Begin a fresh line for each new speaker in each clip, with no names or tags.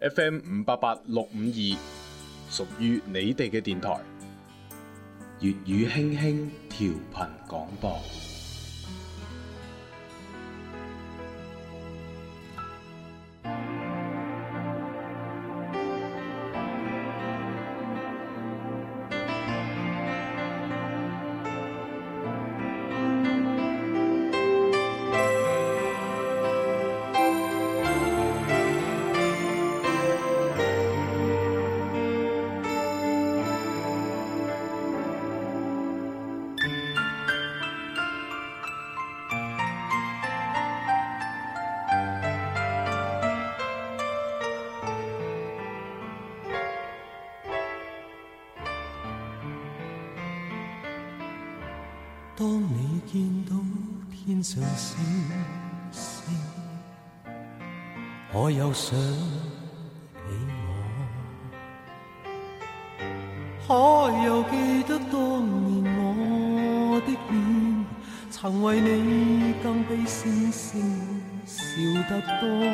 FM 五八八六五二，属于你哋嘅电台，粤语轻轻调频广播。
可又想起我，可又记得当年我的脸，曾为你更比星星笑得多。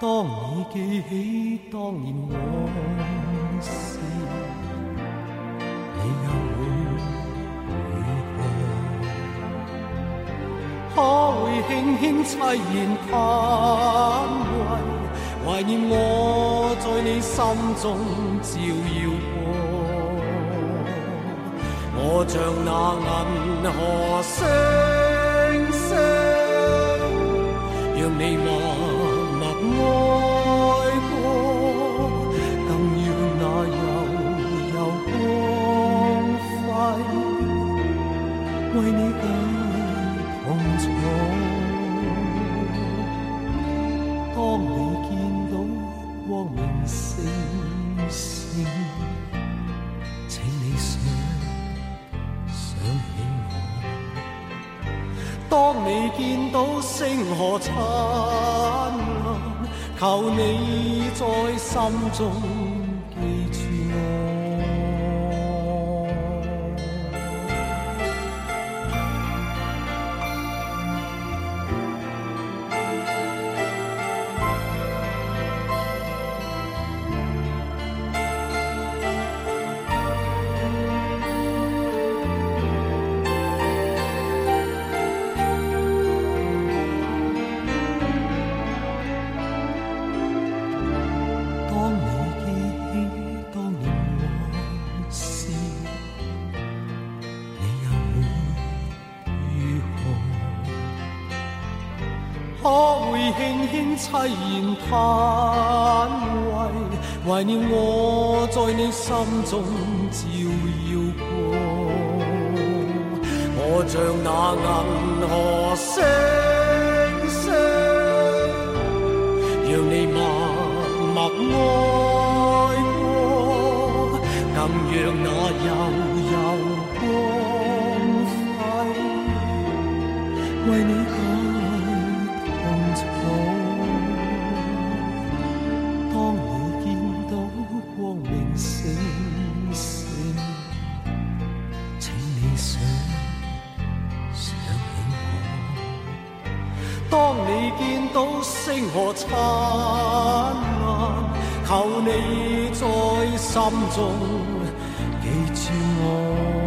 当你记起当年往事。轻轻凄然叹喟，怀念我在你心中照耀过。我像那银河星星，让你默默爱过，更要那柔柔光辉，为你望当你见到光明星星，请你想想起我。当你见到星河灿烂，求你在心中。轻轻凄然叹慰，怀念我在你心中照耀过。我像那银河星星，让你默默爱过，更让那有。未见到星河灿烂，求你在心中记住我。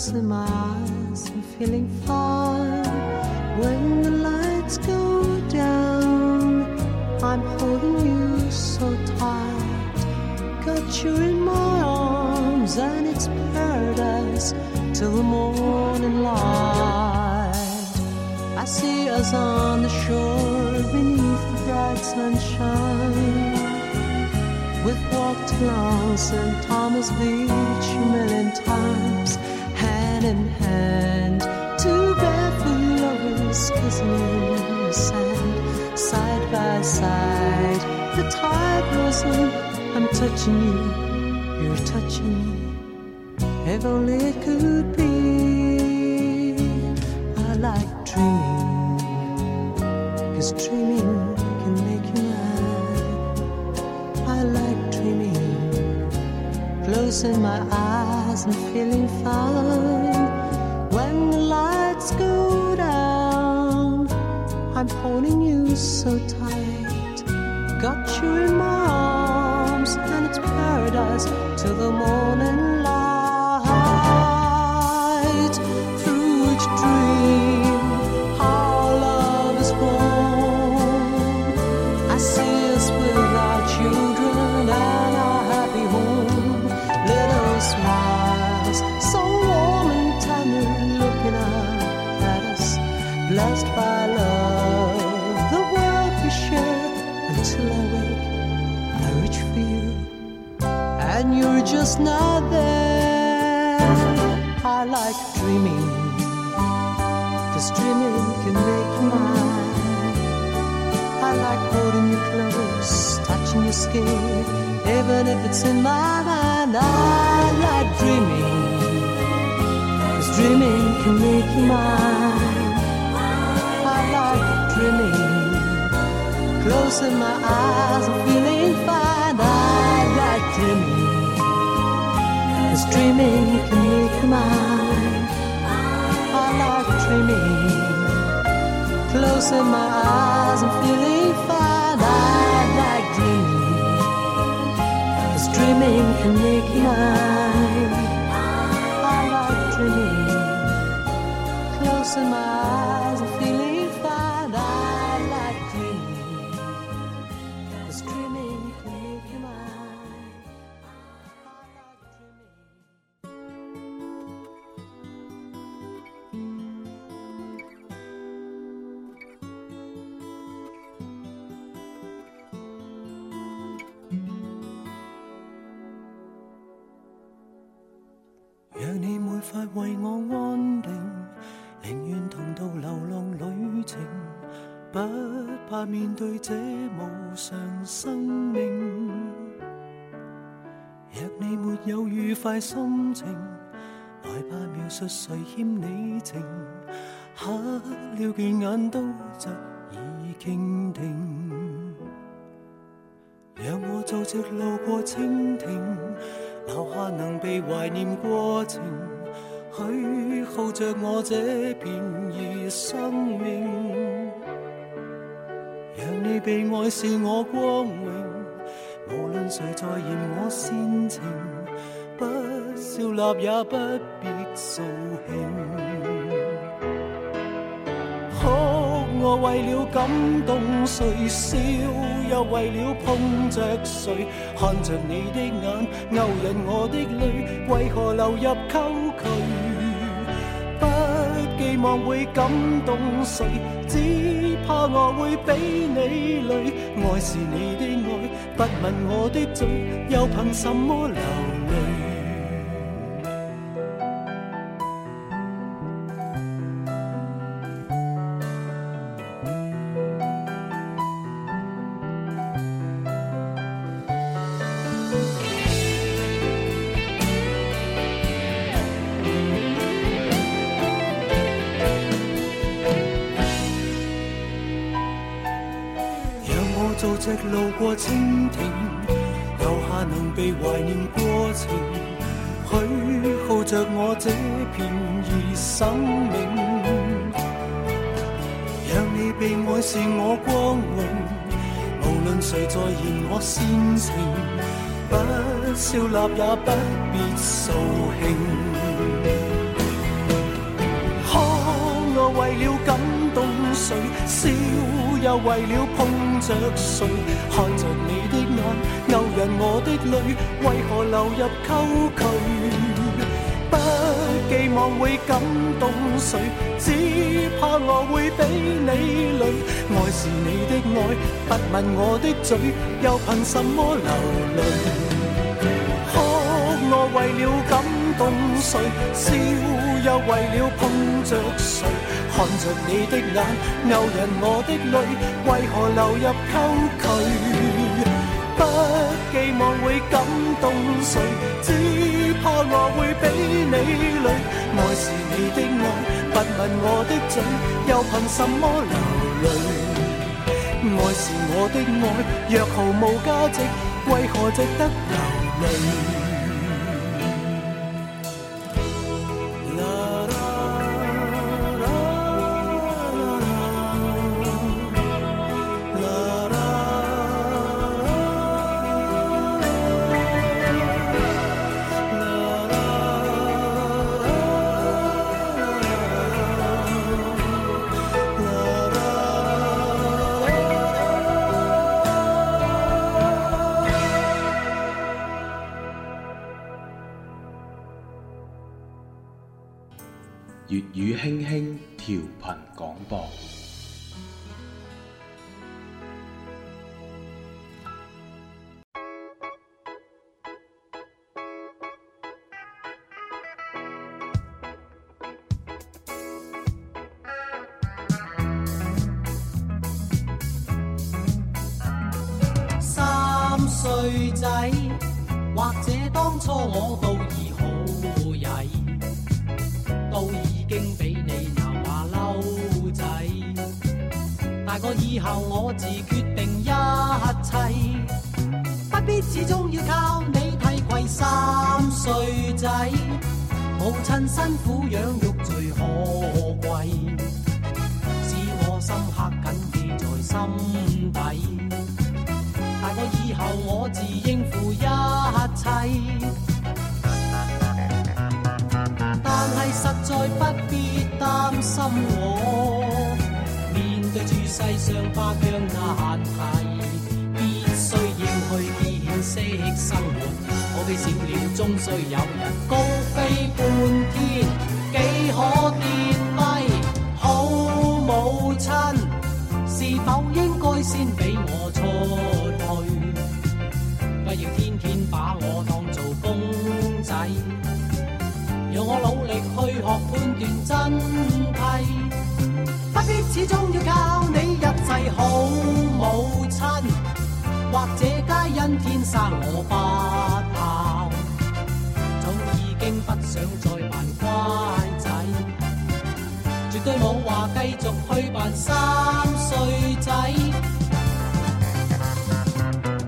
closely my eyes, I'm feeling fine. When the lights go down, I'm holding you so tight. Got you in my arms, and it's
paradise till the morning light. I see us on the shore beneath the bright sunshine. We've walked along St. Thomas Beach a million times hand Two barefoot lovers kissing in the sand Side by side The tide rolls in I'm touching you You're touching me If only it could be I like dreaming Cause dreaming can make you mad I like dreaming Closing my eyes and feeling fine so tight. Got you in my arms, and it's paradise till the morning. is not there. I like dreaming, cause dreaming can make you mine. I like holding you close, touching your skin, even if it's in my mind. I like dreaming, cause dreaming can make you mine. I like dreaming, closing my eyes and feeling fine. dreaming, can make you mine. I like dreaming. Closing my eyes and feeling fine. I like dreaming can make
为我安定，宁愿同度流浪旅程，不怕面对这无常生命。若你没有愉快心情，害怕描述谁欠你情，黑了倦眼都执意倾听。让我做只路过蜻蜓，留下能被怀念过程。抱着我这便宜生命，让你被爱是我光荣。无论谁在嫌我煽情，不笑纳也不必扫兴。哭我为了感动谁，笑又为了碰着谁？看着你的眼，勾引我的泪，为何流入沟渠？望会感动谁？只怕我会比你累。爱是你的爱，不问我的罪，又凭什么留？哪能被怀念过程，许耗着我这片热生命。让你被爱是我光荣，无论谁在嫌我煽情，不笑纳也不必扫兴。哭我为了感动谁，笑又为了碰。着谁看着你的眼，勾引我的泪，为何流入沟渠？不寄望会感动谁，只怕我会比你累。爱是你的爱，不问我的嘴，又凭什么流泪？哭，我为了感。谁笑又为了碰着谁？看着你的眼勾引我的泪，为何流入沟渠？不寄望会感动谁，只怕我会比你累。爱是你的爱，不吻我的嘴，又凭什么流泪？爱是我的爱，若毫无价值，为何值得流
泪？
三岁仔，或者当初我到二好曳。我以后，我自决定一切，不必始终要靠你替跪三岁仔。母亲辛苦养育最可贵，使我深刻紧记在心底。大我以后，我自应付一切，但系实在不必担心我。世上花香难觅，必须要去见识生活。我比小鸟终须有人高飞半天，几可垫底？好母亲，是否应该先俾我出去？不要天天把我当做公仔，让我努力去学判断真谛。不必始终要靠你一切好母亲，或者皆因天生我不孝，早已经不想再扮乖仔，绝对冇话继续去扮三岁仔，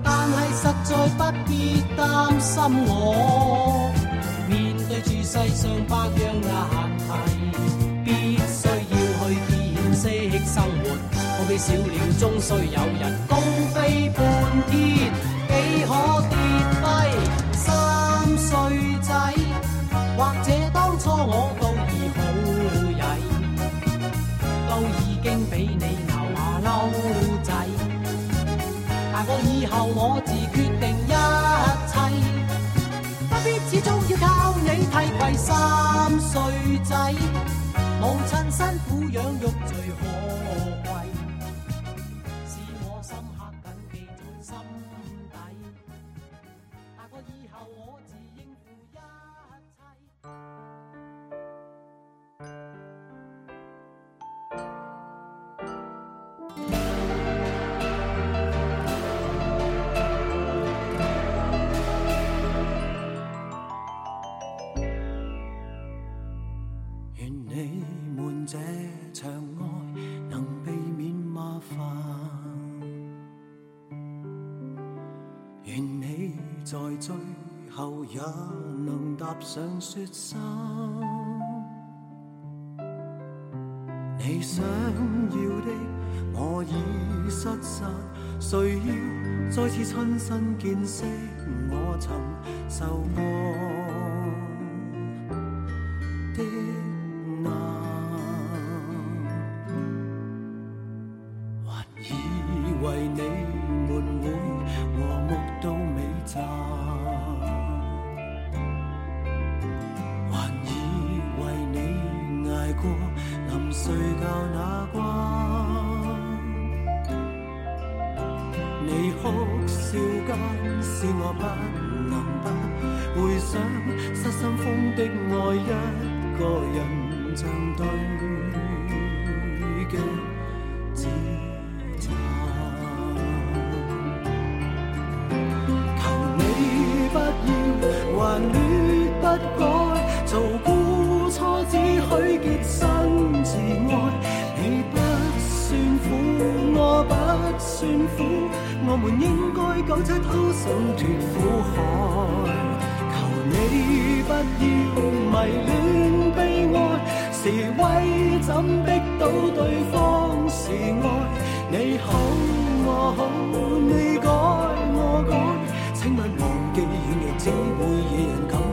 但系实在不必担心我面对住世上百。小鸟终须有人高飞半天，几可跌低？三岁仔，或者当初我都已好曳，都已经比你闹马嬲仔。但我以后我自决定一切，不必始终要靠你替跪。三岁仔，母亲辛苦养育最可。
愿你们这场爱能避免麻烦。愿你在追。后也能踏上雪山。你想要的，我已失散。谁要再次亲身见识我曾受过？使我不能不回想，失心疯的爱一个人，像对镜自残。求你不要还乱不改，做孤初只许洁身自爱。你不算苦，我不算苦。我们应该九声讨，挣脱苦海。求你不要迷恋悲哀，是威怎逼到对方是爱？你好我好，你改我改，请勿忘记软弱只会惹人感。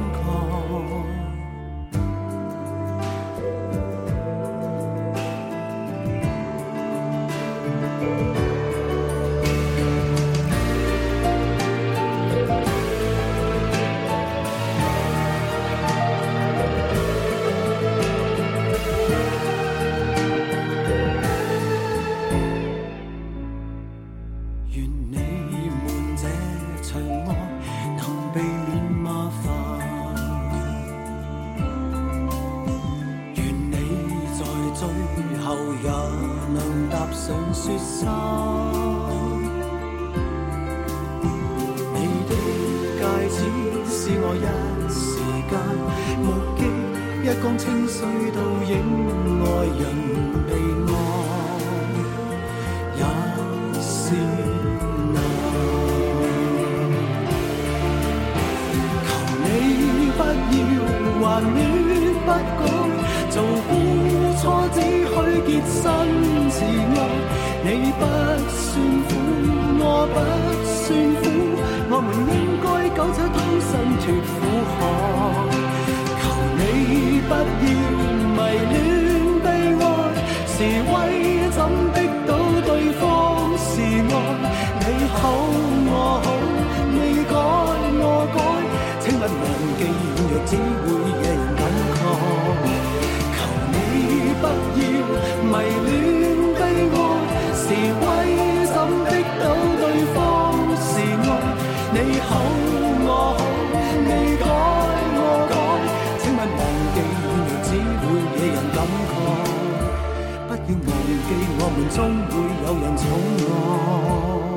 真是爱，你不算苦，我不算苦，我们应该九且通身脱苦海。求你不要迷恋悲哀，是威怎逼到对方是爱？你好，我好，你改我改，请勿忘记若只。迷恋悲哀，是为什的，逼到对方是爱？你好我好，你改我改，请问忘记原来只会惹人感慨。不要忘记，我们终会有人宠爱。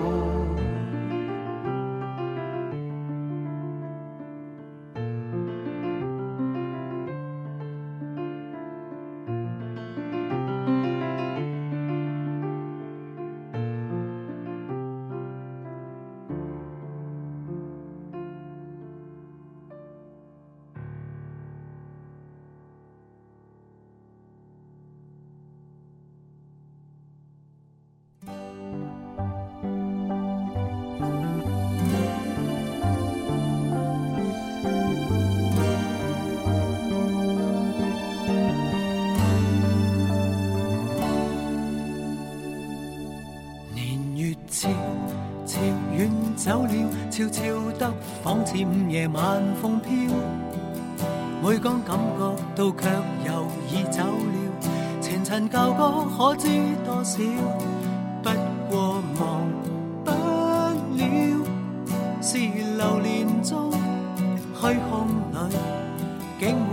午夜晚风飘，每讲感觉到，却又已走了。前尘旧歌可知多少？不过忘不了，是流年中虚空里竟。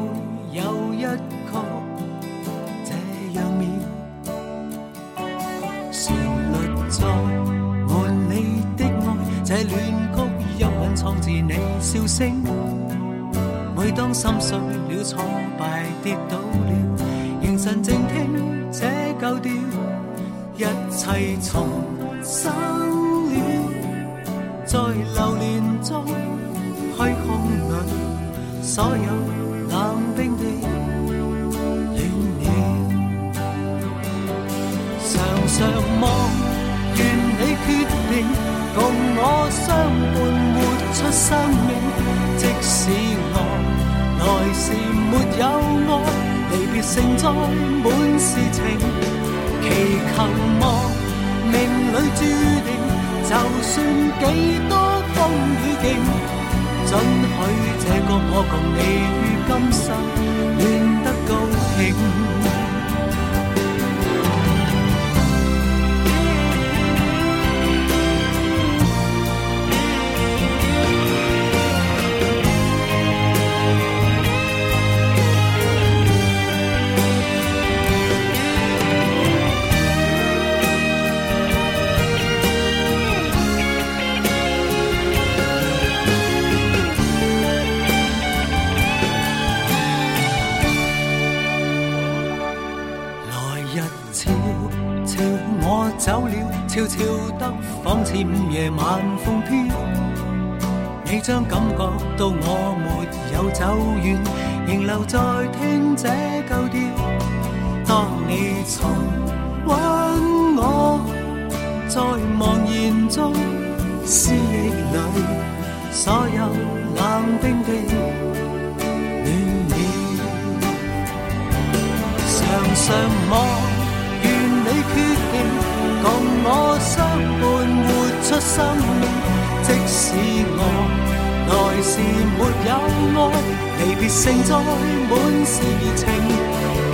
每当心碎了、挫败、跌倒了，凝神静听这旧调，一切重生恋，在流连中虚空里，所有冷冰的暖了。常常望，愿你决定共我相伴，活出生。盛载满是情，祈求望命里注定，就算几多风雨劲，准许这个我共你于今生恋得高兴。仿似午夜晚风飘，你将感觉到我没有走远，仍留在听这旧调。当你重温我，在茫然中思忆里，所有冷冰冰，暖了，常常望。心，即使我来时没有爱，离别胜在满是热情。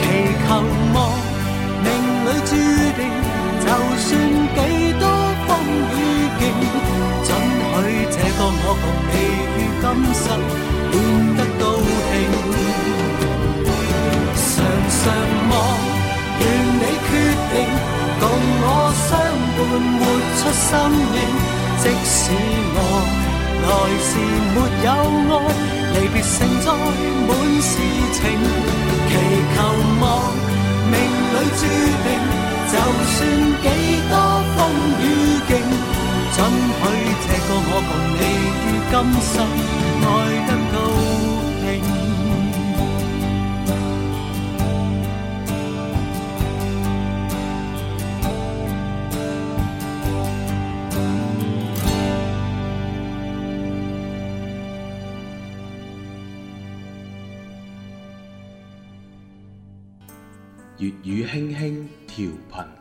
祈求望命里注定，就算几多风雨劲，准许这个我共你于今生变得高兴。常常望，愿你决定。共我相伴，活出生命。即使我来时没有爱，离别承载满是情，祈求望命里注定。就算几多。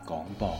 广播。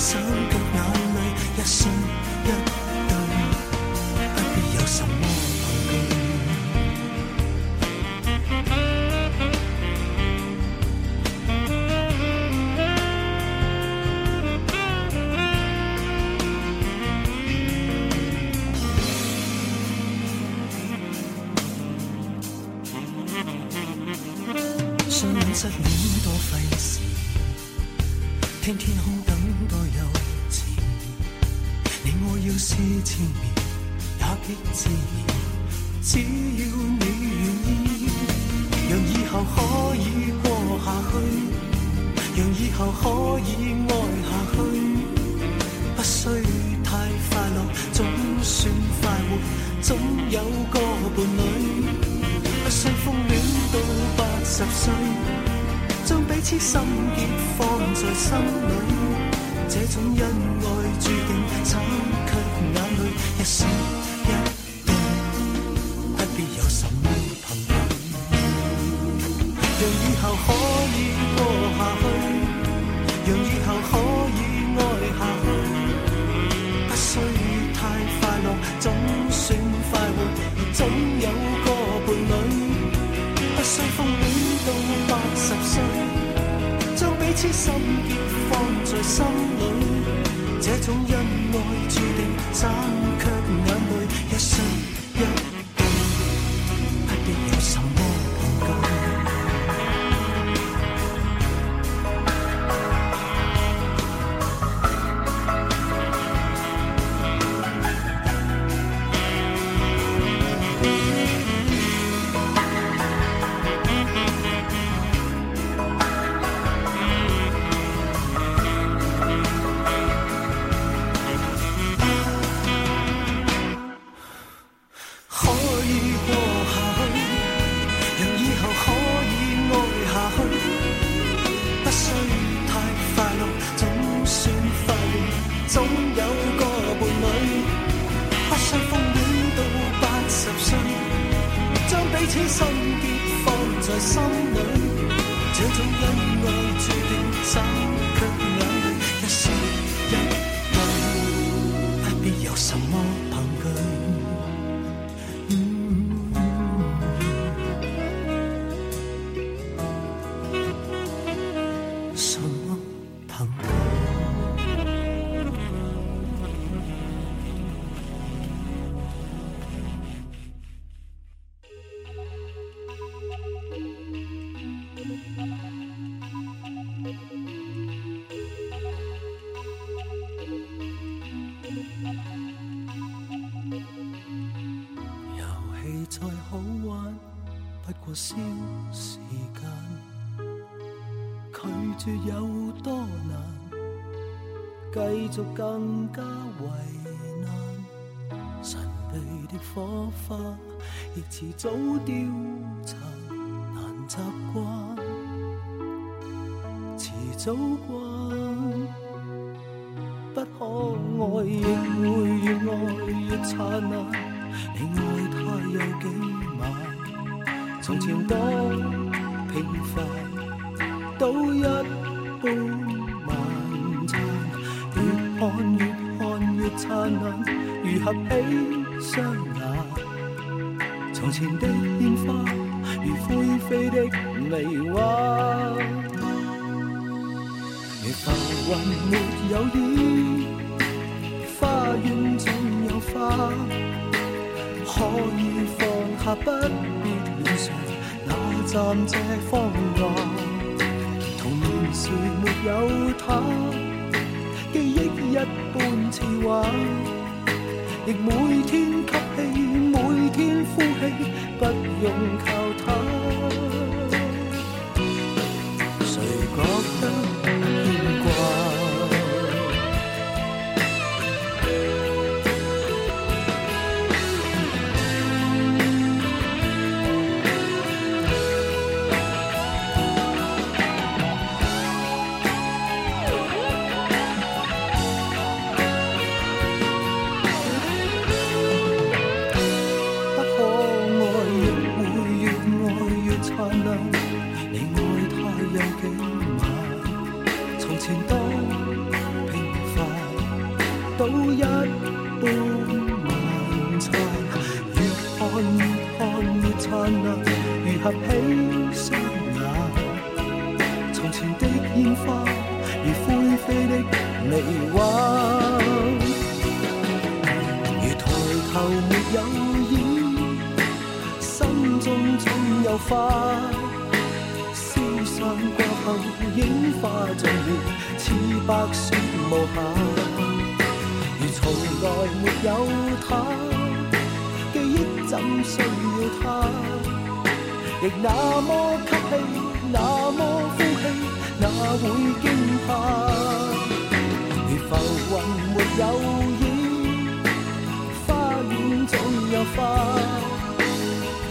伤感。彼此心结放在心里，这种恩爱注定惨，却眼泪一生一痛，不
必有什么。将心结放
在心里，这种恩爱注定散，却眼泪一瞬。绝有多难，继续更加为难，神秘的火花，亦迟早凋残，难习惯，迟早惯。不可爱，亦会越爱越灿烂。你爱他有几晚？从前多平凡。到一半，晚餐，越看越看越灿烂，如合起双眼。从前的烟花，如灰飞的泥花。如浮云没有烟，花园总有花。可以放下，不必恋谁，那站这方华。时没有他，记忆一般似画，亦每天吸气，每天呼气，不用靠他。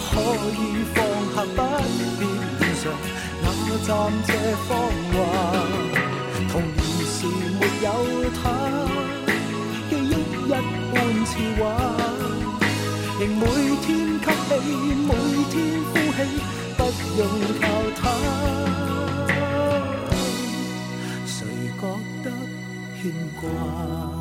可以放下，不必常那暂借谎话。童年时没有他，记忆一般似画，仍每天吸气，每天呼气，不用靠他。谁觉得牵挂？